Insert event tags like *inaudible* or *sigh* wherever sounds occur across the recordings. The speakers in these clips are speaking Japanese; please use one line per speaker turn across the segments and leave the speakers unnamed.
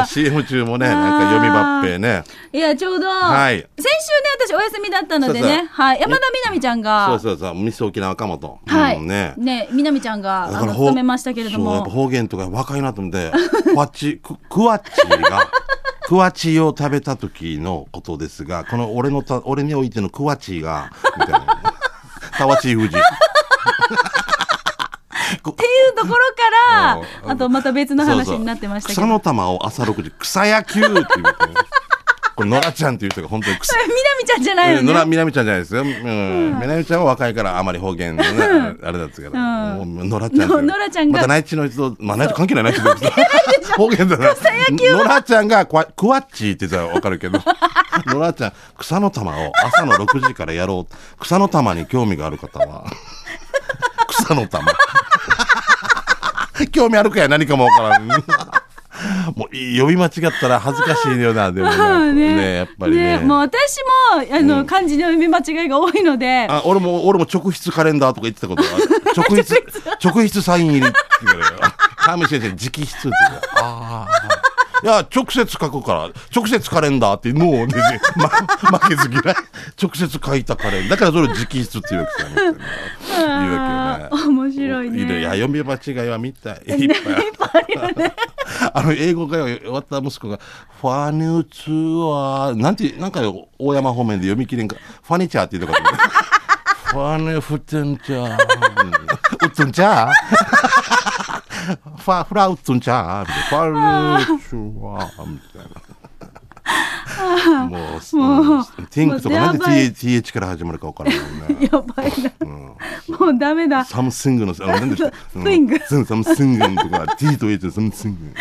か
CM 中もねなんか読みばっぺね。
いやちょうど、
はい。
先週ね私お休みだったのでね。
そうそう。
はい、山田みなみちゃんが。
そうそうそう。ミス沖縄かもと、
はい、
うんね。
ねみなみちゃんがあの
だからほう
務めましたけれども。
方言とか若いなと思ってクワッチククワッチがクワチを食べた時のことですがこの俺のた俺においてのクワチがみたいな。タワチ富士
っていうところから
うん
あとまた別の話になってましたけど
草の玉を朝6時草野球って言うてこれ野良ちゃんっていう人が本当に草
みなみちゃんじゃないよ
野良
ね
みなみちゃんじゃないですよ。うん。みなみちゃんは若いからあまり方言のね、あれだったけど。もう野良ちゃん。
の野良ちゃんが
また内地の人、まあ内地関係ない内地の人。方言だな。野良ちゃんがクワッチーって言ったらわかるけど。*laughs* 野良ちゃん、草の玉を朝の6時からやろう。草の玉に興味がある方は。草の玉。興味あるかや何かもわからん。もう呼び間違ったら恥ずかしいよな、*laughs* でもね。ねやっぱりね。
もう私もあの、漢字の読み間違いが多いので
あ俺も俺も直筆カレンダーとか言ってたことある直筆 *laughs* 直筆サイン入りって言うから川見先生直筆ってああいや直接書くから直接カレンダーってもうね、*laughs* ま、負けず嫌い。直接書いたカレンダー。だからそれを直筆って言うわけさみたいな言うわけよね
面白いね。
いや読み間違いは見たい。*laughs* いっぱいあるあの英語が終わった息子が「ファニュツはなんてなんかよ大山方面で読み切れんか。ファニチャーって言うとか *laughs* ファニフテンチャーファフラウッツンチャーみたいなファニュツはみたいなもう
もう
ティンクとかなんで TH から始まるか分からないね
やばいな、もうダメだ
サムシングの、あの、なんでした
スイング
うんサムシングとか、T と A とサムシング。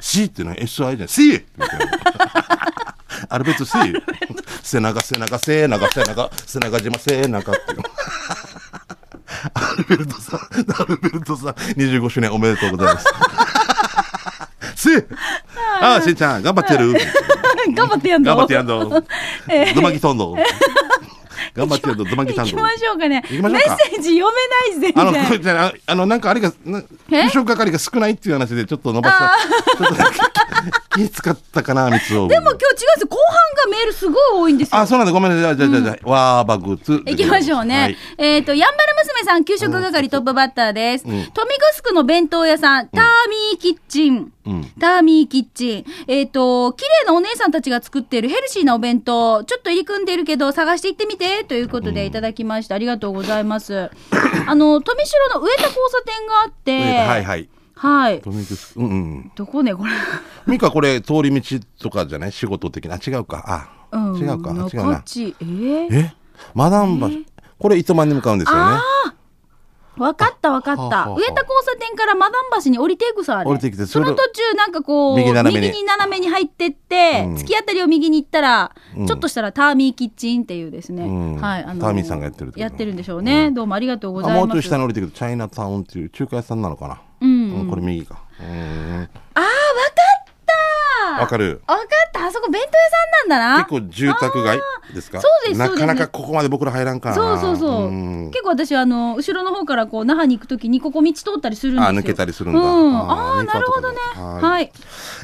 C ってのは SI じゃん。C! みたいな。アルベット C! 背中、背中、背中、背中、背中島、背中っていう。アルベルトさん、アルベルトさん、25周年おめでとうございます。*laughs* C! ああ、しんちゃん、頑張ってる。*laughs*
頑張ってやんの？
頑張ってやんの。
え
ドマギトンド。*laughs* 頑張ってやんの、ドマギタンド。
行きましょうかねメッセージ読めない全
あの、あ、あの、なんかあれが、な
え？
優勝係が少ないっていう話で、ちょっと伸ばした。ちょっとなんか *laughs* 気使ったかな、三つを。
でも今日違うんですよ後半がメールすごい多いんですよ
あ、そうなんだ、ごめんなさい。じゃあ、じゃあ、じゃあ、わーばぐつ。
行きましょうね。
はい
えっ、と、やんばる娘さん、給食係トップバッターです。
ん
豊見城の弁当屋さん、ターミーキッチン。
うん
ターミーキッチン。えっ、と、綺麗なお姉さんたちが作っているヘルシーなお弁当、ちょっと入り組んでるけど、探していってみて、ということでいただきました。ありがとうございます。あの、富城の植田交差点があって、
はいはい。
はい。
うんうん。
どこね、これ。
ミカ、これ、通り道とかじゃない？仕事的な？違うか。あ、
うん。
違うか。違うな
こっ。ち、えー？
え？マダン橋。これ、糸満に向かうんですよね。
わかったわかった。
はあはあはあ
上田交差点からマダン橋に降りていくさ、あれ。
降りてきて
その途中なんかこう、
右に
右に斜めに入ってって、
うん
突き当たりを右に行ったら、
うん
ちょっとしたらターミーキッチンっていうですね。
うん
はい。あの
ターミーさんがやってる
やってるんでしょうね。どうもありがとうございます。
あもうちょい下に降りてくるチャイナタウンっていう中華屋さんなのかな？
うん
うんこれ右か。うん。
あー、わかった
わかる。
わかった。あそこ弁当屋さんなんだな。
結構住宅街ですか？
そうです
なかなかここまで僕ら入らんからな
そうそうそう。
ん
結構私、あの、後ろの方からこう、那覇に行くときに、ここ道通ったりするんですよ。
あ抜けたりするんだ
うん。
あー
あなるほどね。
はい
はい。
じ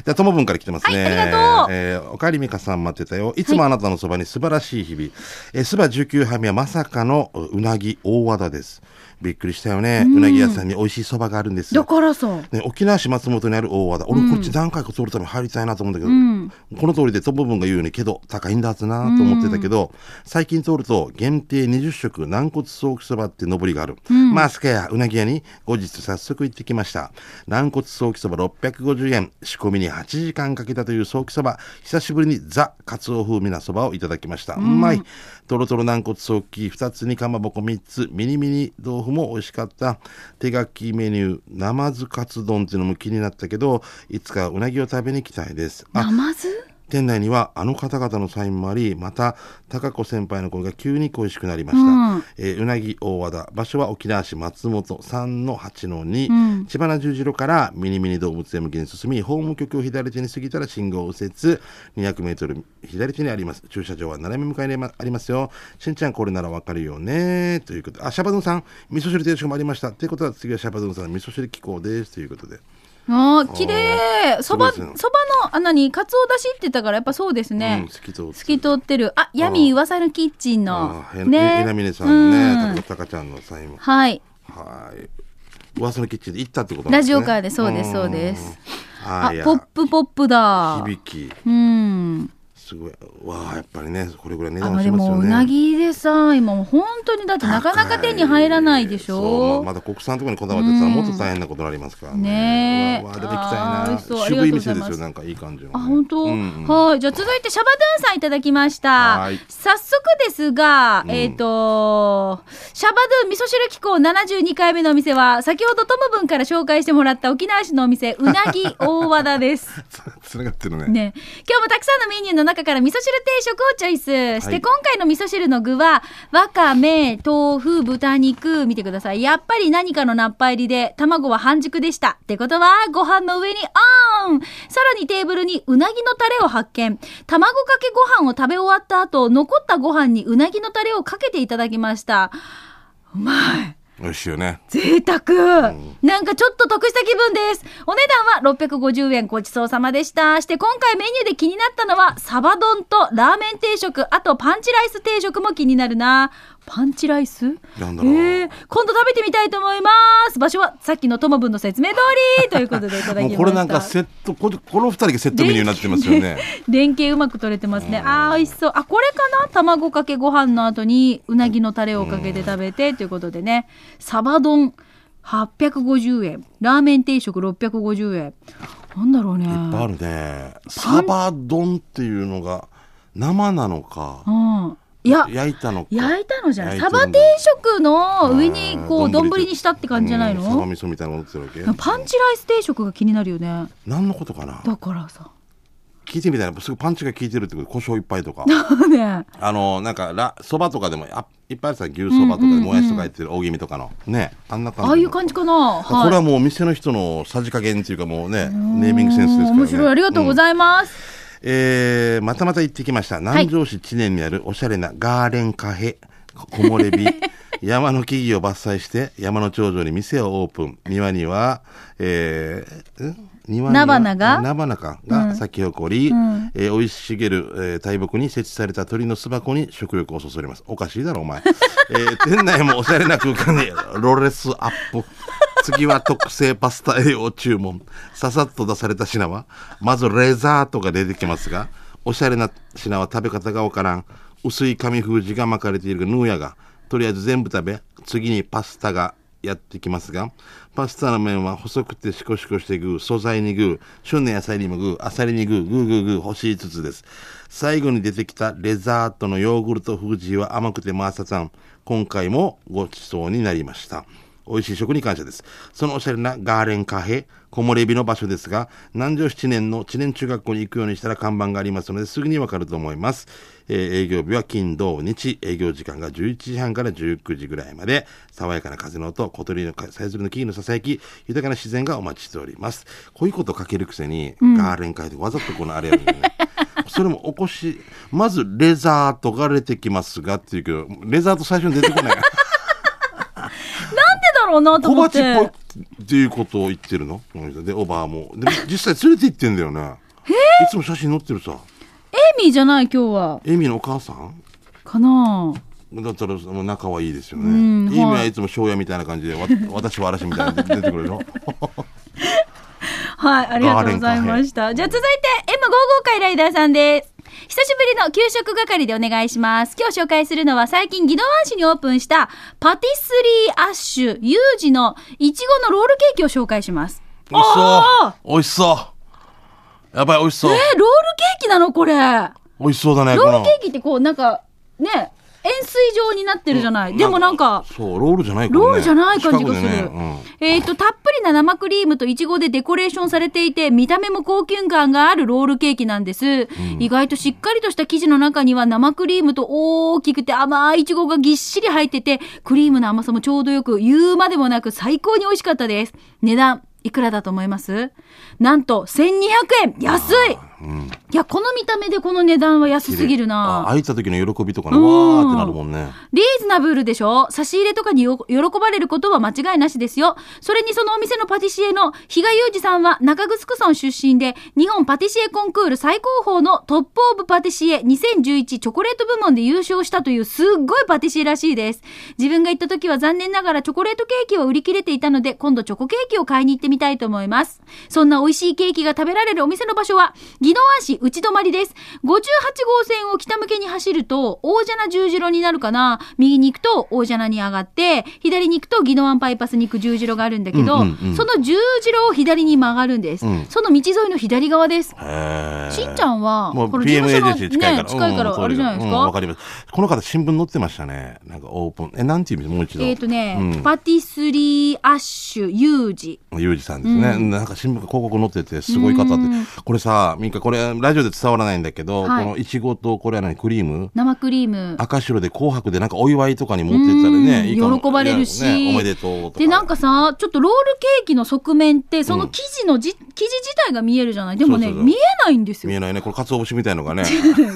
ゃあ、ともぶんから来てますね。
はいありがとう
えーおかえりみかさん待ってたよ。いつもあなたのそばに素晴らしい日々。えー、スバ19杯目はまさかのううなぎ大和田です。びっくりしたよね。うなぎ屋さんに美味しいそばがあるんです
だ
よ。
からさ。
ね、沖縄市松本にある大和田。俺、こっち何回か通るために入りたいなと思うんだけど、
うん。
この通りでともぶんが言うように、けど、高いんだはずなと思ってたけど、最近通ると、限定20食軟骨ソーキそばって上りがある。まあ、すかや、うなぎ屋に、後日早速行ってきました。軟骨ソーキそば650円。仕込みに8時間かけたというソーキそば。久しぶりにザ・カツオ風味なそばをいただきました。うまい。とろとろ軟骨ソーキ2つにかまぼこ3つ。ミニミニ豆腐も美味しかった。手書きメニュー、ナマズカツ丼っていうのも気になったけど、いつかうなぎを食べに行きたいです。あ、
ナマズ？
店内にはあの方々のサインもありまた高子先輩の声が急に恋しくなりました、
うん。
えーうなぎ大和田。場所は沖縄市松本3の8の2、
うん。
千葉十字路からミニミニ動物園向けに進みホーム局を左手に過ぎたら信号を右折。200m 左手にあります。駐車場は斜め向かいにありますよ。しんちゃんこれならわかるよね。ということ。であシャバドゥンさん味噌汁定食もありました。ということは次はシャバドゥンさんの味噌汁機構です。ということで
あー綺麗そば、そばの、あ、何、かつおだしって言ったから、やっぱそうですね。
うん透き通って
透き通ってる。あ、ヤミー噂のキッチンのね。
えなみねさんの
うん
ね、たかちゃんのサインも。
はい。
はい。噂のキッチンで行ったってことなんですね。
ラジオカーでそうですそうですあポップポップだ。
響き。
うん。
すごい。わあ、やっぱりね、これぐらい値
あ
段しますよね。
うなぎでさ、今もう本当にだってなかなか手に入らないでし
そう
ょ
ままだ国産とかにこだわってたらもっと大変なことになりますからね。
ね
わわ出てきたいな。渋い店ですよ、なんかいい感じのね、
あ、本当、
うんうん
はい。じゃあ続いてシャバドゥンさんいただきました。
はい
早速ですが、
うん
えっ、と、シャバドゥン味噌汁機構72回目のお店は、先ほどトムブンから紹介してもらった沖縄市のお店、うなぎ大和田です。*laughs*
つながってるね。
ね、今日もたくさんのメニューの中から味噌汁定食をチョイス。して、
はい
今回の味噌汁の具はわかめ豆腐豚肉。見てください。やっぱり何かのナッパ入りで卵は半熟でした。ってことはご飯の上にオン。さらにテーブルにうなぎのタレを発見。卵かけご飯を食べ終わった後残ったご飯にうなぎのタレをかけていただきました。うまい
美味しいよね。
贅沢、なんかちょっと得した気分です。お値段は650円ごちそうさまでした。して今回メニューで気になったのはサバ丼とラーメン定食、あとパンチライス定食も気になるな。パンチライス？
なんだろう
えー、今度食べてみたいと思います。場所はさっきのトモブンの説明通り *laughs* ということでいただきました。
もうこれなんかセット、ここの二人がセットメニューになってますよね。
連携うまく取れてますね。あー、美味しそう。あ、これかな？卵かけご飯の後にうなぎのタレをかけて食べてということでね。サバ丼850円。ラーメン定食650円。なんだろうね。
いっぱいあるね。サバ丼っていうのが生なのか、
うん。いや、
焼いたのか。
焼いたのじゃない。サバ定食の上にこう、
うん
丼にしたって感じじゃない
うんサバ
の
味噌みたいなの乗ってるわけ
パンチライス定食が気になるよね。
何のことかな？
だからさ。
聞いてみたらすぐパンチが効いてるってこと胡椒いっぱいとか *laughs*
ね
あのなんかラそばとかでもあいっぱいあるさ牛そばとかでもやしとか入ってる大気味とかのねあんな感じ
ああいう感じかな。
これはもう店の人のさじ加減っていうかもうねネーミングセンスですからね
面白い。ありがとうご
い
ざいます。
えーまたまた行ってきました。南城市知念にあるおしゃれなガーレンカフェ。木漏れ日。*laughs* 山の木々を伐採して山の頂上に店をオープン。庭には、えーん庭には？
菜花が？
菜花か。が咲き誇り、
ん。
えー生い茂る、えー大木に設置された鳥の巣箱に食欲をそそります。おかしいだろお前、*laughs* えー店内もおしゃれな空間にロレスアップ次は特製パスタ栄養注文。ささっと出された品はまずレザートが出てきますがおしゃれな品は食べ方がわからん。薄い紙封じが巻かれているヌーヤが。とりあえず全部食べ次にパスタがやってきますがパスタの麺は細くてシコシコしてグー素材にグー旬の野菜にもグーあさりにグーグーグーグー。欲しいつつです。最後に出てきたレザートのヨーグルト封じは甘くてマーサさん。今回もごちそうになりました。美味しい食に感謝です。そのおしゃれなガーレンカフェ、木漏れ日の場所ですが、南城七年の知念中学校に行くようにしたら看板がありますので、すぐにわかると思います。えー営業日は金、土、日、営業時間が11時半から19時ぐらいまで、爽やかな風の音、小鳥のさえずりの木々のささやき、豊かな自然がお待ちしております。こういうことをかけるくせに、ガーレンカフェでわざとこのあれやるんだよね。*laughs* それもおこし、まずレザートが出てきますがっていうけど、レザート最初に出てこない。
ろうなと
小
思って。
鉢っぽいっていうことを言ってるの？でおばあも。で実際連れて行ってんだよね。いつも写真載ってるさ。
エイミーじゃない今日は。
エイミーのお母さん？
かな
だったらもう仲はいいですよね。
うん
エイミー
は
はいいつも庄屋みたいな感じでわ *laughs* 私は嵐みたいなの出てくるでしょ？*laughs*
はい、ありがとうございました。じゃあ続いて M55 回ライダーさんです。久しぶりの給食係でお願いします。今日紹介するのは最近宜野湾市にオープンしたパティスリーアッシュユージのいちごのロールケーキを紹介します。
美味し
あ
そう美味しそうやばい美味しそう
えー、ロールケーキなのこれ。ロ
美味しそうだね
ー
この
ルケーキってこうなんかね、円錐状になってるじゃない。でもなんか、
そうロールじゃないね
ロールじゃない感じがする。
近くでね
えっ、と、たっぷりな生クリームとイチゴでデコレーションされていて、見た目も高級感があるロールケーキなんです。意外としっかりとした生地の中には生クリームと大きくて甘いイチゴがぎっしり入ってて、クリームの甘さもちょうどよく、言うまでもなく最高に美味しかったです。値段、いくらだと思います？なんと、1200円安い
うん。
いや、この見た目でこの値段は安すぎる
あ
な。
開いた時の喜びとかね、
うん
わーってなるもんね。
リーズナブルでしょ？差し入れとかによ喜ばれることは間違いなしですよ。それにそのお店のパティシエの比嘉裕二さんは中城村出身で、日本パティシエコンクール最高峰のトップオブパティシエ2011チョコレート部門で優勝したというすっごいパティシエらしいです。自分が行った時は残念ながらチョコレートケーキは売り切れていたので、今度チョコケーキを買いに行ってみたいと思います。そんな美味しいケーキが食べられるお店の場所は、宜野湾市内泊です。58号線を北向けに走ると、大蛇名十字路になるかな。右に行くと大蛇名に上がって、左に行くと宜野湾パイパスに行く十字路があるんだけど、
うんうんうん
その十字路を左に曲がるんです。
うん
その道沿いの左側です。しんちゃんは、
もう
この
PM エージェンシー
事
近いから。
ね、近いから、
うん
あれじゃないですか？
うんわかります。この方新聞載ってましたね。なんかオープン。え、なんていう意味もう一度。
えっ、とね、
うん
パティスリーアッシュユージ。
ゆうじさんですね、なんか新聞広告載っててすごい方って、これさミカこれラジオで伝わらないんだけど、
はい。
このいちごとこれは何？クリーム？
生クリーム。
赤白で紅白でなんかお祝いとかに持ってったらね、
喜ばれるし。
ねおめでとうとか。
で、なんかさ、ちょっとロールケーキの側面って、その生地のじ、生地自体が見えるじゃない？でもね見えないんですよ。
見えないね。これ鰹節みたいのがね。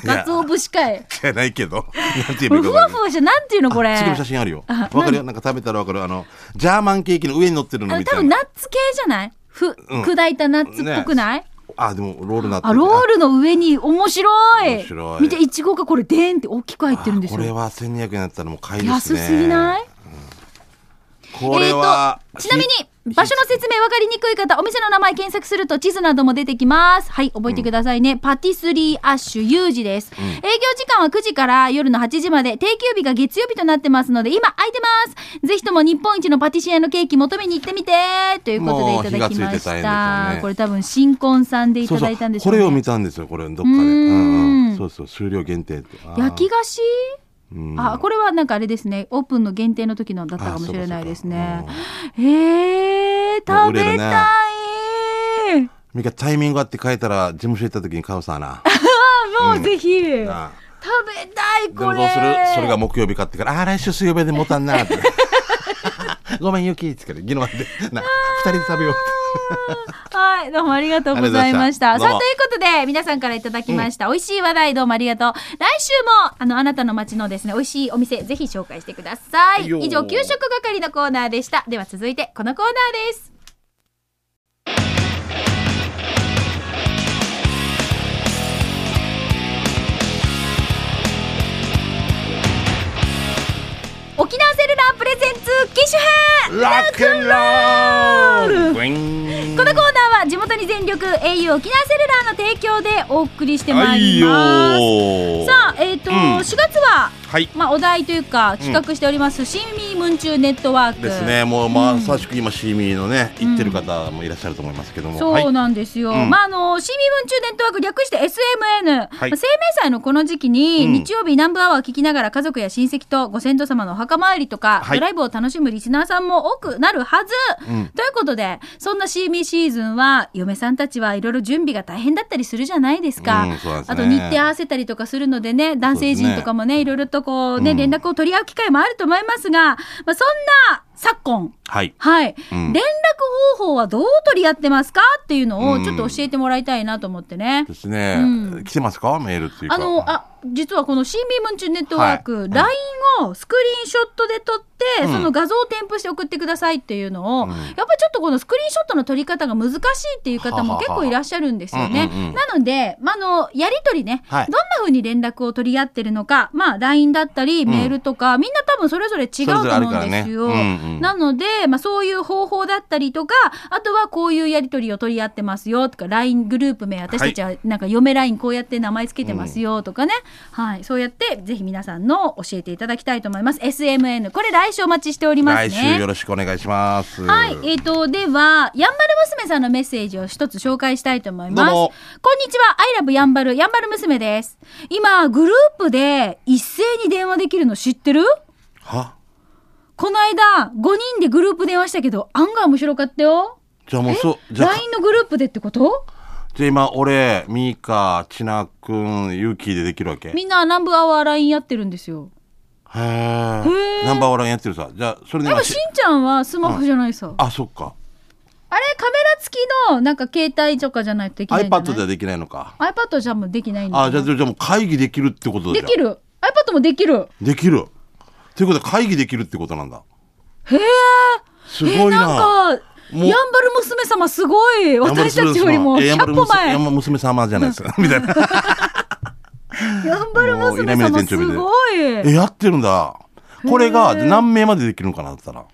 かつお節かい。
じゃないけど。*laughs* なんていう
これふ
の？か
わふわして、なんていうのこれ？
次の写真あるよ。
あ
わかるよ。なんか食べたらわかる。あのジャーマンケーキの上に乗ってるのみたいな。
多分ナッツ系じゃない？ふ、
うん。
砕いたナッツっぽくない、
あでもロールなって
あ、
る
ロールの上に面白い。
面白い。
見て、いちごがこれ、でーんって大きく入ってるんですよ。
これは1200円だったらもう買いですね。
安すぎない？
これは、
えーと、ちなみに、場所の説明分かりにくい方、お店の名前検索すると地図なども出てきます。はい、覚えてくださいね。パティスリーアッシュユージです、営業時間は9時から夜の8時まで、定休日が月曜日となってますので、今空いてます。ぜひとも日本一のパティシエのケーキ求めに行ってみてということでいただきました。
よね
これ多分新婚さんでいただいたんでしょうね。
これを見たんですよこれどっかで
うーん
うんうんそうそう数量限定
焼き菓子？
うん
あ、これはなんかあれですね。オープンの限定の時のだったかもしれないですね
あそうか。
えー、食べたい。
ミカタイミングあって変えたら事務所行った時に買うさな *laughs*
あ、もうぜひ。食べ
な
たい、
で
これ。
もどうするそれが木曜日買ってからあー来週水曜日で持たんなって *laughs* ごめんゆきっつってギノでな二人で食べよう
はい、どうもありがとうございました。さあ、ということで、皆さんからいただきました、美味しい話題どうもありがとう。来週も、あの、あなたの街のですね、美味しいお店、ぜひ紹介してください。以上、給食係のコーナーでした。では続いて、このコーナーです。沖縄セルラープレゼンツ機種編
ラックンロール
このコーナーは地元に全力 au 沖縄セルラーの提供でお送りしてま
はいい
ります。
よ
さあ、えっ、と、
うん。
4月は、
はい。
まあ、お題というか企画しております、新ミームンチューネットワーク。
ですね。もうまさしく今シーミーのね行ってる方もいらっしゃると思いますけども。
そうなんですよ。
うん。
まあ、あの、新ミームンチューネットワーク略して SMN。
はい。
まあ生命祭のこの時期に、
うん。
日曜日南部アワーを聞きながら家族や親戚とご先祖様のお墓参りとか、
はい。
ドライブを楽しむリスナーさんも多くなるはず。
うん
ということで、そんなシーミーシーズンは、嫁さんたちはいろいろ準備が大変だったりするじゃないですか。
うんすね
あと日程合わせたりとかするのでね、男性陣とかもね、いろいろとこうね、
うん
連絡を取り合う機会もあると思いますが、まあ、そんな昨今、
はい。
はい、
うん。
連絡方法はどう取り合ってますかっていうの
うん。
をちょっと教えてもらいたいなと思ってね。
ですね、
うん。
来てますか？メールっていうか。
あの、あ、実はこの CB ムンチュネットワーク、
はい。
LINE をスクリーンショットで撮って、
うん。
その画像を添付して送ってくださいっていうのを、
うん。
やっぱりちょっとこのスクリーンショットの撮り方が難しいっていう方も結構いらっしゃるんですよね。
うんうんうん。
なので、まあ、あの、やりとりね、
はい。
どんな風に連絡を取り合ってるのか、まあ、LINE だったり、メールとか、みんな多分それぞれ違うと思うんですよ。
ね。うんうん
なので、まあ、そういう方法だったりとか、あとはこういうやり取りを取り合ってますよとか、LINE グループ名、私たちはなんか嫁 LINE こうやって名前つけてますよとかね、はい、そうやってぜひ皆さんの教えていただきたいと思います。SMN、これ来週お待ちしております
来
ね。
週よろしくお願いします。
はい、えっ、と、では、やんばる娘さんのメッセージを一つ紹介したいと思います。こんにちは、アイラブやんばる、やんばる娘です。今、グループで一斉に電話できるの知ってる？
は？
この間、5人でグループ電話したけど、案外面白かったよ。
じゃあもうそうじゃあ
LINE のグループでってこと？
じゃあ今俺ミーカちなくんユーキーでできるわけ？へ
みんな南部アワー LINE やってるんですよ。
え
ー。
ナンバーワンやってるさ。じゃあそれで今
やっぱしんちゃんはスマホじゃないさ。
あそっか。
あれ、カメラ付きも、なんか携帯とかじゃないとできないんじゃない
？iPad ではできないのか。
iPad じゃもうできないんだ
あ、じゃあ、じゃあもう会議できるってことだ。
できる。iPad もできる。
できる。ということは会議できるってことなんだ。
へえ
すごいな。
なんかやんばる娘様すごい私たちよりも100
やんばる
歩前
やんばる娘様じゃないですか。みたいな。
やんばる娘様すごい
え、やってるんだ。これが何名までできるのかなって言ったら。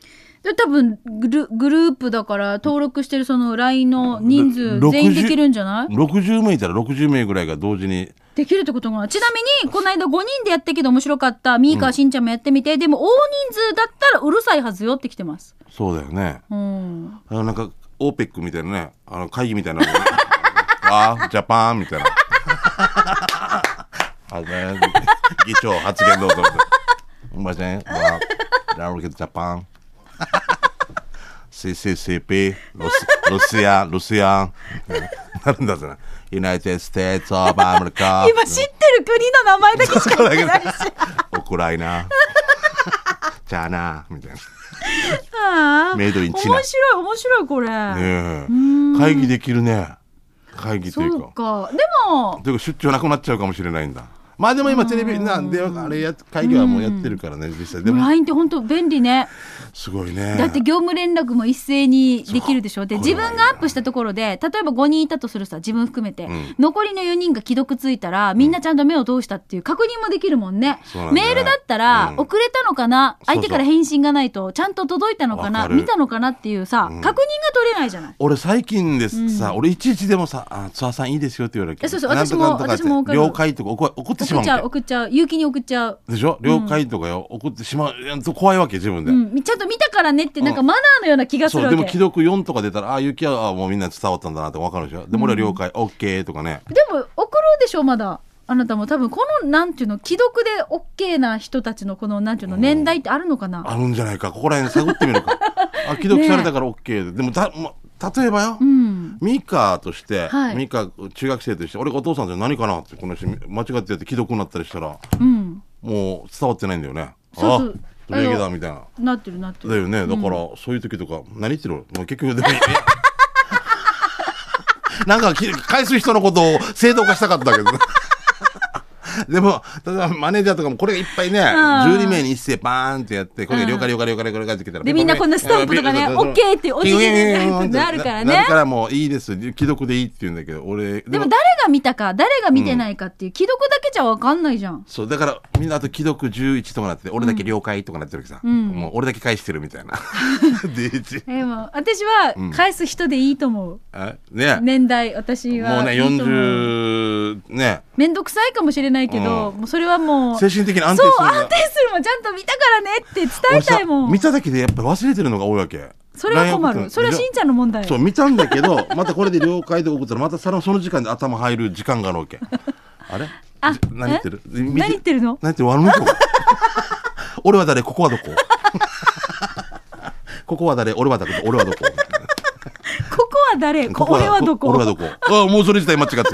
で多分グルグループだから登録してるその LINE の人数
ろ
全員できるんじゃない
？60名いたら60名ぐらいが同時に。
できるってことかな？ちなみにこの間5人でやったけど面白かったミーカーしんちゃんもやってみて、でも大人数だったらうるさいはずよってきてます
そうだよね。
うん
なんか、オーペックみたいなね、あの会議みたいなの。*laughs* あージャパンみたいな。*laughs* あね、議長発言どうぞ。すみません。まあ、ラロケジャパン。*laughs* CCCP、ロスロシア、ロシア。なるんだぜな。United States of America。
今知ってる国の名前だけしか言ってないし
ウクライナ。チャーナみたいな。
ああ
メイドインチナ
面白い面白いこれ、
ねえ会議できるね。会議という
そ
か。
うかでも
でも出張なくなっちゃうかもしれないんだ。まあでも今テレビなんであれや会議はもうやってるからね実際。でも
LINE って本当便利ね。
すごいね。
だって業務連絡も一斉にできるでしょ？で自分がアップしたところで例えば5人いたとするさ自分含めて、
ん。
残りの4人が既読ついたらみんなちゃんと目を通したっていう確認もできるもんね。メールだったら、
うん。
遅れたのかな？相手から返信がないとちゃんと届いたのかな？見たのかなっていうさ、確認が取れないじゃない。
俺最近ですさ、俺いちいちでもさ、あツアーさんいいですよって言われる
えそうそう私も私も
了解とか怒怒ってしま
送っちゃう送っちゃう。勇気に送っちゃう。
でしょ？了解とかよ、怒ってしまう。怖いわけ自分で、
うん、ちゃんと見たからねってなんか
うん
マナーのような気がするわけ。
そうでも既読4とか出たらああ雪はあもうみんな伝わったんだなって分かるでしょ？でも俺は了解、オッケーとかね。
でも送るでしょまだ。あなたも多分このなんていうの既読で OK な人たちのこのなんていうの年代ってあるのかな、
あるんじゃないか。ここら辺探ってみるか。あ既読されたから OK で、でもた、ま、例えばよ、
うん
ミカとして、
はい。
ミカ中学生として俺がお父さんって何かなってこの人間違ってやって既読になったりしたら。
うん。
もう伝わってないんだよね。
そうそう。
あ礼儀だみたいな。
なってるなってる。
だよね。だから、そういう時とか何言ってる？もう結局でも *laughs* なんかき返す人のことを正当化したかったけどね *laughs* でも、例えばマネージャーとかもこれがいっぱいね、12名に一斉バーンってやって、これが了解了解了解了解ってきたら。
でみんなこんなスタンプとかね
そうそう
OK ってお辞儀でなるからね。
なるからもういいです。既読でいいって言うんだけど、俺、
でも誰が見たか誰が見てないかっていう既読だけじゃ分かんないじゃん。
そう、だからみんなあと既読11とかなってて、俺だけ了解とかなってるわけさ。もう俺だけ返してるみたいな。*laughs* で、
も私は返す人でいいと思う、
あね。
年代私は
もうね、
いいと思う。
40、ね、
めんどくさいかもしれないけど、
うん。
もうそれはもう
精神的に安定
そう
するんだ
安定するもんちゃんと見たからねって伝えたいもん。
見ただけでやっぱ忘れてるのが多いわけ。
それは困る。それはしんちゃんの問題。
そう、見たんだけど、またこれで了解で送ったら、またさらその時間で頭入る時間があるわけ。*laughs* あれ？
あ
じ何言ってる？
え？何言ってるの？
何言ってる？悪向こう俺は誰？ここはどこ？*laughs* ここは誰？俺はどこ俺はどこ？
ここは誰？
ここ
俺はどこ？
俺はどこ？ああ、もうそれ自体間違ってる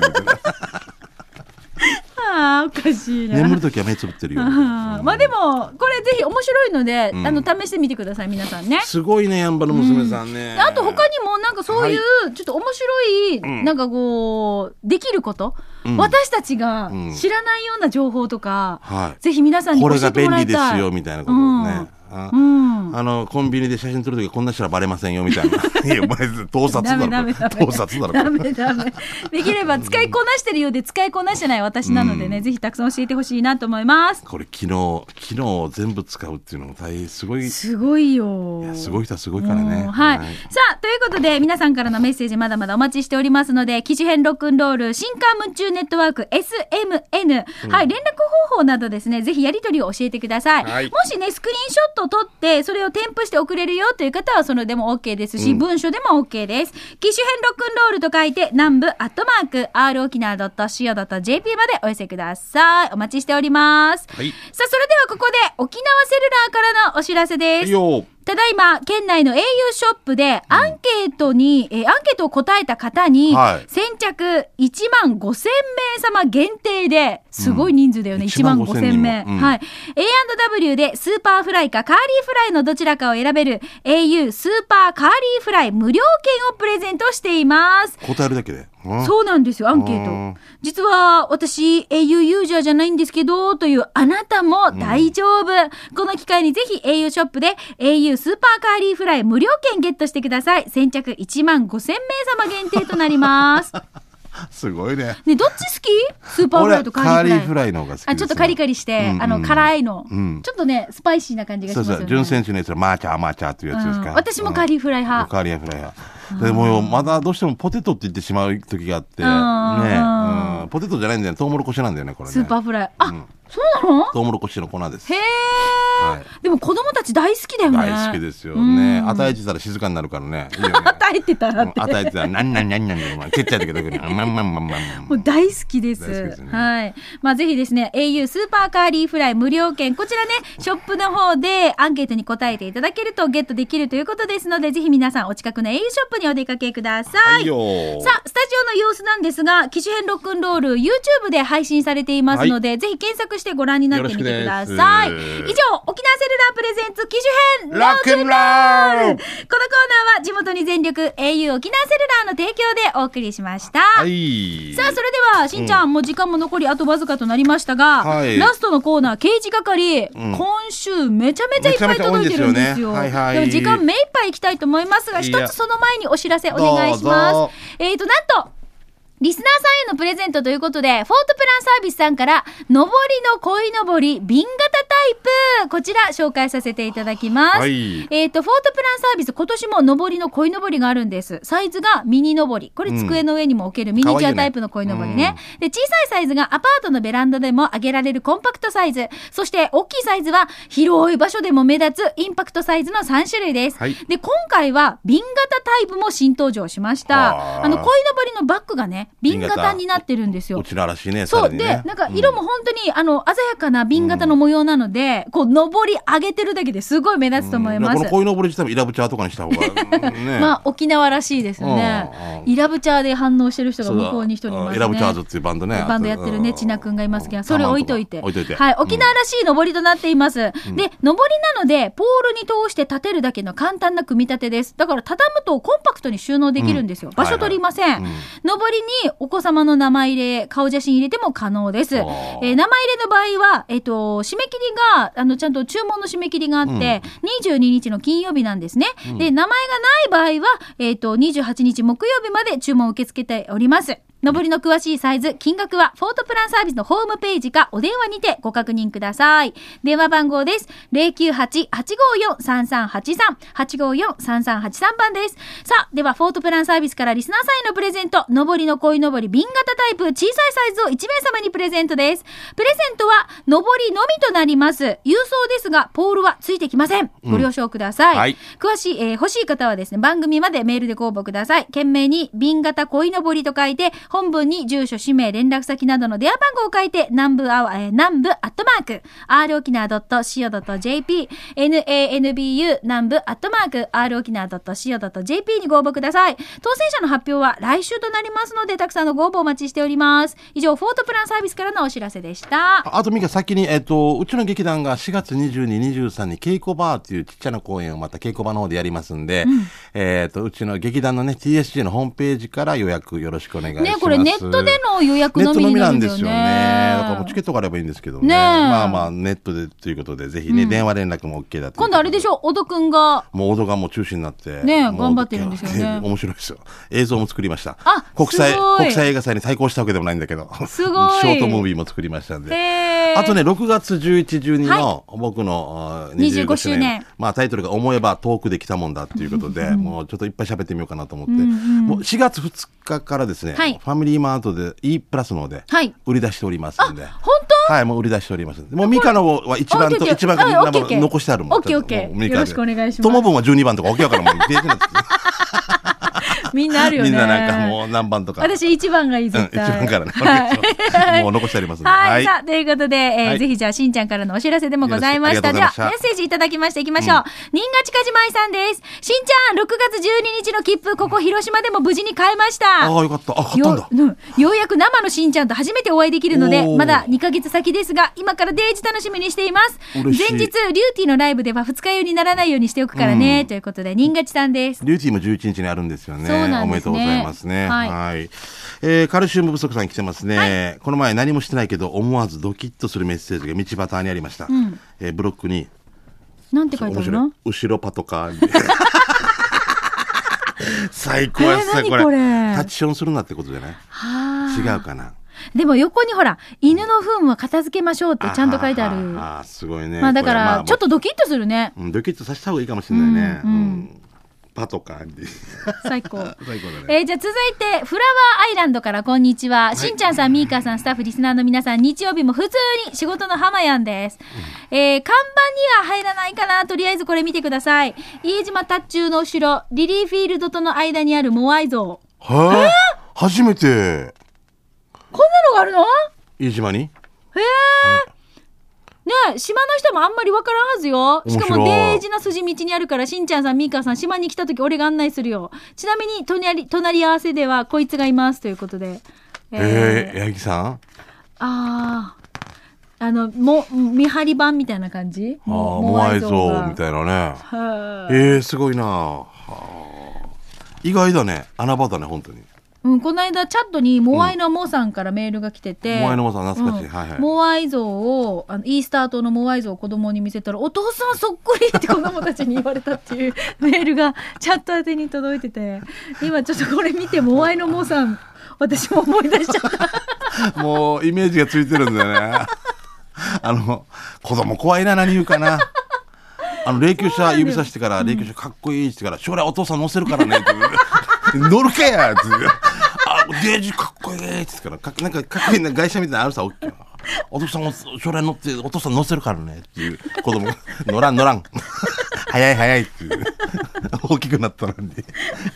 おかしいな
眠るときは目つぶってるよ。
あーまあでもこれぜひ面白いので、
ん
あの試してみてください皆さんね。
すごいね、やんばる娘さんね。
あと他にもなんかそういうちょっと面白い、
ん
なんかこうできること、
うん
私たちが
うん
知らないような情報とか、
はい。
ぜひ皆さんに
これが
教えても
便利
らいたい。
ですよ、みたいなことね。あの、コンビニで写真撮るときこんなしたらバレませんよ、みたいな。いや、お前、盗撮だろ。盗撮だろ。
ダメダメ。できれば使いこなしてるようで使いこなしてない私なのでね、ぜひたくさん教えてほしいなと思います。
これ昨日、昨日全部使うっていうのも大変すごい。い
すごいよ。
や、すごい人はすごいからね。
うんはい、さあということで皆さんからのメッセージまだまだお待ちしておりますので機種編ロックンロール新刊夢中ネットワーク SMN、はい連絡方法などですねぜひやり取りを教えてください、
はい
もしねスクリーンショットを撮ってそれを添付して送れるよという方はそれでも OK ですし、
うん
文書でも OK です。機種編ロックンロールと書いて南部アットマーク r 沖縄 .co.jp までお寄せください。お待ちしております、
はい。
さあそれではここで沖縄セルラーからのお知らせです。ただいま、県内の au ショップで、アンケートに、えーアンケートを答えた方に、
はい
先着1万5千名様限定で、すごい人数だよね、
うん
1万5
15,000
千名。
人もうん
はい。A&W でスーパーフライかカーリーフライのどちらかを選べる au スーパーカーリーフライ無料券をプレゼントしています。
答えるだけで。うん
そうなんですよ、アンケー
うん
ト。実は、私、au ユーザーじゃないんですけど、というあなたも大丈夫。この機会にぜひ au ショップで au スーパーカーリーフライ無料券ゲットしてください。先着1万5千名様限定となります。*laughs*
すごいね。
ね、どっち好き？スーパーフライとカーリーフライ。
の方が好き
あ、ちょっとカリカリして、
うんうん
あの、辛いの、
うん
ちょっとね、スパイシーな感じがしますよね。
そうそう、純正地のやつはマーチャーマーチャーっていうやつですか？
うん私もカーリーフライ派
カーリーフライ派。でも、まだどうしてもポテトって言ってしまう時があって、ね、
うん
ポテトじゃないんだよね。トウモロコシなんだよね、これね。
スーパーフライ。あ、
ん
そうなの？
トウモロコシの粉です。
へえ、
はい
でも子供たち大好きだよね。
大好きですよね。与えてたら静かになるからね。いいよね。*laughs*
与えてたらって。
与えてたら、なんなんなんなんだよ。ちっちゃい時だけど、まんまんまんまん
もう大好きです。
ね
はい。まあぜひですね、au スーパーカーリーフライ無料券、こちらね、ショップの方でアンケートに答えていただけるとゲットできるということですので、ぜひ皆さんお近くの au ショップにお出かけください。
はいよ
さあ、スタジオの様子なんですが、機種編ロックンロール YouTube で配信されていますので、ぜひ検索してご覧になってみてください。以上沖縄セルラープレゼンツ機種編
ロックンロール
このコーナーは地元に全力 au 沖縄セルラーの提供でお送りしました。
はい。
さあ、それでは、しんちゃん、もう時間も残りあとわずかとなりましたが、
はい
ラストのコーナー、刑事係、
ん
今週めちゃめちゃいっぱい届いてるんですよ。
で
も時間目いっぱいいきたいと思いますが、一つその前にお知らせお願いします。えっ、と、なんと、リスナーさんへのプレゼントということで、フォートプランサービスさんから、上りの鯉のぼり、瓶型タイプ、こちら紹介させていただきます。
はい
えっ、と、フォートプランサービス、今年も上りの鯉のぼりがあるんです。サイズがミニ上り。これ机の上にも置けるミニチュアタイプの鯉のぼりね。で、小さいサイズがアパートのベランダでも上げられるコンパクトサイズ。そして、大きいサイズは広い場所でも目立つインパクトサイズの3種類です。
はい
で、今回は瓶型タイプも新登場しました。
はあ
あの、鯉のぼりのバッグがね、瓶型になってるんですよ
う。ちららしいね、
そう、
ね
で、なんか色も本当に、あの、鮮やかな瓶型の模様なので、こう、登り上げてるだけですごい目立つと思います。
この鯉のぼり自体もイラブチャーとかにした方が、*laughs* ね。
まあ、沖縄らしいですよね
うん。
イラブチャーで反応してる人が向こうに一人いますね。
イラブチャーズっていうバンドね。
バンドやってるね、ちなくんがいますけど、それ置いといて。
置いといて。
はい、沖縄らしい登りとなっています。で、登りなので、ポールに通して立てるだけの簡単な組み立てです。だから、畳むとコンパクトに収納できるんですよ。
うん
場所取りません。
はいはいうん
登りにお子様の名前入れ、顔写真入れても可能です。え
あ
ー
ー
名前入れの場合は、えっ、と、締め切りが、あの、ちゃんと注文の締め切りがあって、22日の金曜日なんですね。で、名前がない場合は、えっ、と、28日木曜日まで注文を受け付けております。上りの詳しいサイズ、金額は、フォートプランサービスのホームページか、お電話にてご確認ください。電話番号です。098-854-3383、854-3383番です。さあ、では、フォートプランサービスからリスナーさんへのプレゼント、上りの鯉のぼり瓶型タイプ、小さいサイズを1名様にプレゼントです。プレゼントは、上りのみとなります。郵送ですが、ポールはついてきません。ご了承ください。
はい
詳しい、えー欲しい方はですね、番組までメールでご応募ください。懸命に、瓶型鯉のぼりと書いて、本文に住所、氏名、連絡先などの電話番号を書いて、南部アワー、えー南部アットマーク、r 沖縄 .co.jp、nanbu 南部アットマーク、r 沖縄 .co.jp にご応募ください。当選者の発表は来週となりますので、たくさんのご応募お待ちしております。以上、フォートプランサービスからのお知らせでした。
あと、ミカ、先に、えっと、うちの劇団が4月22、23に稽古バーっていうちっちゃな公演をまた稽古場の方でやりますんで、えっと、うちの劇団のね、TSG のホームページから予約よろしくお願いします。
ね、これネットでの予約の
み
なるん
ですよ
ね。
ね。だからチケットがあればいいんですけどね。まあまあ、ネットでということで、ぜひね、電話連絡も OK だと。
今度あれでしょ、小戸くんが、
もうオードがもう中止になって。
ね頑張ってるんですよね *laughs*
面白いですよ。映像も作りました。
あ
国際、国際映画祭に対抗したわけでもないんだけど。
すごい *laughs*
ショートムービーも作りましたんで。あとね、6月11、12の僕のあー
25周年
まあタイトルが思えば遠くで来たもんだっていうことで、もうちょっといっぱい喋ってみようかなと思って、もう4月2日からですね、
はい
ファミリーマートで E プラスの方で
はい
売り出しておりますんで。
本当？
はい、もう売り出しております。もうミカのは一番と、一番残してあるもん。
オッケーオッケーよろしくお願いします
友分は12番とかわけわからんもん。ページなんです
みんなあるよね。
みんななんかもう何番とか。
私一番がいい、
うん、
絶
一番
対。
からね。お願い *laughs* もう残してありますんで。
はい、さあ、ということで、えー
はい
ぜひじゃあ、しんちゃんからのお知らせでもございました。
よ
ではメッセージいただきましていきましょう。新賀近島井さんです。しんちゃん、6月12日の切符、ここ広島でも無事に買えました。
ああ、よかった。あ、買ったんだ
よ。うやく生のしんちゃんと初めてお会いできるので、まだ2ヶ月先ですが、今からデージ楽しみにしています。前日、リューティーのライブでは二日酔いにならないようにしておくからね、ということで、新勝さんです。
リューティーも11日にあるんですよね。
ね
おめでとうございますね。
はい
はい。えーカルシウム不足さん来てますね。この前何もしてないけど、思わずドキッとするメッセージが道端にありました。
ん
えーブロックに、
なんて書いてあるの。
後ろパトカーに。*laughs* 最高やっすね、これ。タッチションするなってことじゃない？
はあ
違うかな？
でも横にほら、犬の糞は片付けましょうってちゃんと書いてある。
ああ、すごいね。
まあだから、ちょっとドキッとするね。
うんドキッとさせた方がいいかもしれないね。
うんうん
うんパトカーに。
最高。
最高だね。
えーじゃあ続いて、フラワーアイランドからこんにちは。しんちゃんさん、みーかーさん、スタッフ、リスナーの皆さん、日曜日も普通に仕事の浜やんです。えー看板には入らないかな。とりあえずこれ見てください。家島タッチューの後ろ、リリーフィールドとの間にあるモアイ像。
はあ、初めて、
こんなのがあるの？
飯島に？
へえ。ねえ、島の人もあんまりわからんはずよ。しかも、
面白い
デージな筋道にあるから、しんちゃんさん、みーかーさん、島に来た時俺が案内するよ。ちなみに、隣、隣り合わせでは、こいつがいます。ということで。
えー、八木さん？
ああ。あの、も、見張り板みたいな感じ？
ああ、モアイ像み
い
たいなね。
な。
えー、すごいなはあ意外だね。穴場だね、本当に。
うん、この間、チャットに、モアイのモさんからメールが来てて。
モアイのモさん懐かしい
うん
はいはい
モアイ像を、あの、イースター島のモアイ像を子供に見せたら、お父さんそっくりって子供たちに言われたっていう *laughs* メールが、チャット宛てに届いてて、今ちょっとこれ見て、モアイのモさん、私も思い出しちゃった。*laughs*
もう、イメージがついてるんだよね。あの、子供怖いな、何言うかな。あの、霊柩車指さしてから、霊柩車かっこいいって言ってから、将来お父さん乗せるからねって。*laughs* 乗るけやって言う。あ、デージかっこいいって言ってから、かなんかかっこいいな外車みたいなのあるさ、おっきいお父さんも将来乗って、お父さん乗せるからねっていう子供が、乗らん乗らん。早い早いっていう。*laughs* 大きくなったのに。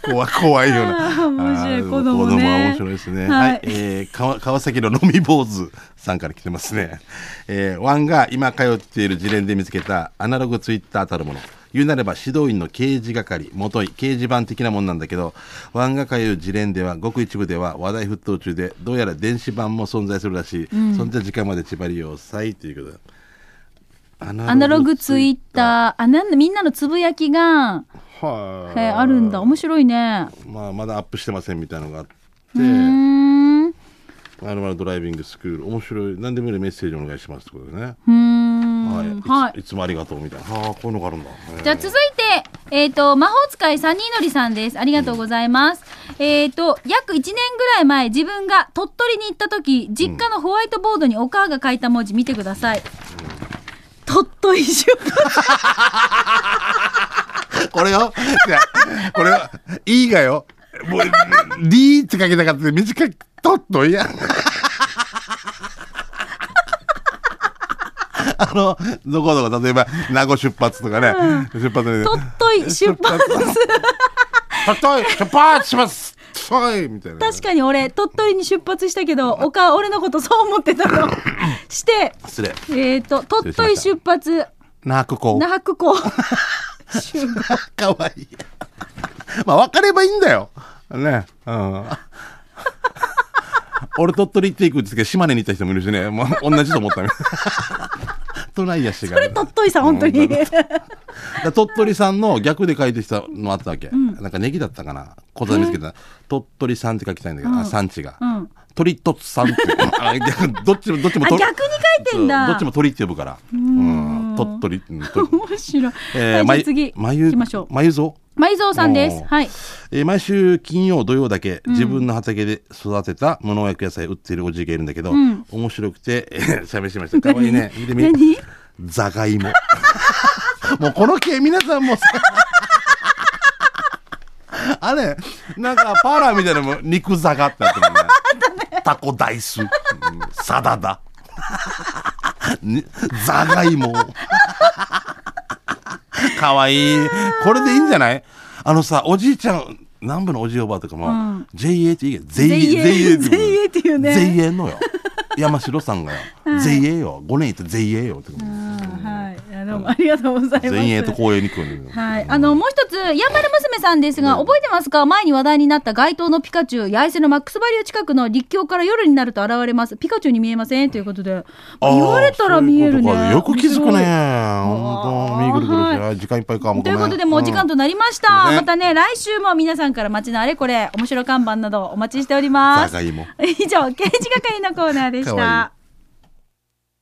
怖い怖いような。
面白い子供ね
子供は面白いですね。
はい
はい。えー川川崎の飲み坊主さんから来てますね。えーワンが今通っている事例で見つけたアナログツイッターたるもの。言うなれば指導員の掲示係、元い掲示板的なもんなんだけど、ワンが通う事例では、ごく一部では話題沸騰中で、どうやら電子版も存在するらしい。そんな時間まで縛りをさいということで。アナ
ログツイッター、あ、なんだ、みんなのつぶやきが、
ー。は
へあるんだ。面白いね。
まあ、まだアップしてませんみたいなのがあって。まるまるドライビングスクール面白い何でもいいメッセージお願いしますってことでね、
ーん。
はい。いつ
はい。
いつもありがとうみたいな。ああこういうのがあるんだ。
じゃあ続いて、えっ、と、魔法使いサニーのりさんです。ありがとうございます。えっ、と、約1年ぐらい前、自分が鳥取に行った時、実家のホワイトボードにお母が書いた文字見てください。*laughs* 鳥取出 *laughs*
これよ。じゃあこれは「*laughs* い」がよ。もう「D」って書きたかった。短く「とっといやあのどこどこ例えば名護出発とかね、出発で。
鳥取出発。
とっとい出発します。はい。みたいな。
確かに俺、鳥取に出発したけど、お母、俺のことそう思ってたの。して、
失礼。
えっ、と、鳥取出発、
那覇港
那覇港。
かわいい。まあ、分かればいいんだよ。ね。うん。俺鳥取行っていくんですけど、島根に行った人もいるしね。もう同じと思ったね。都内やしが、
これ鳥取さん、本当に。
だ鳥取さんの逆で書いてきたのあったわけ。なんかネギだったかな。言葉見つけた。鳥取さんって書きたいんだけど、あ産地が。
うん。
鳥とつさんって。*laughs* あ逆どっちも、どっちも
逆に書いてんだ。
どっちも鳥って呼ぶから。うん。鳥取。うん鳥
面白い。
えー、
はい、じゃ
まゆ
あ次、
まゆ
行きましょう。
まゆぞ
まいぞうさんですはい。
えー毎週金曜土曜だけ自分の畑で育てた無農薬野菜売ってるおじいがいるんだけど、
ん
面白くて、えー、しゃべしました。かわいいね。見てみ。
何？
ザガイモ。もうこの系皆さんもさ *laughs* あれ、なんかパーラーみたいなのも肉ザガってなってるね。タコダイス、うんサダダ。にザガイモ。かわいい。これでいいんじゃない？あのさ、おじいちゃん南部のおじおばあとかも、
うん
JA って言え、全
全
員、
英全英っていうね
全員のよ。山城さんがよ、全員よ。5年いって全員よって。
うんはい。いやどうもありがとうございます。
全員とに来る。
はい。あの、もう一つ、やんばる娘さんですが、覚えてますか？前に話題になった街頭のピカチュウ、八重洲のマックスバリュー近くの立教から夜になると現れます。ピカチュウに見えません？ということで。言われたら見えるね。
かよく気づくね。
面
本当、見ぐるぐる時間いっぱいかも。
ということで、もうお時間となりました。
うん
またね、来週も皆さんから街のあれこれ、面白看板などお待ちしております。以上、刑事係のコーナーでした。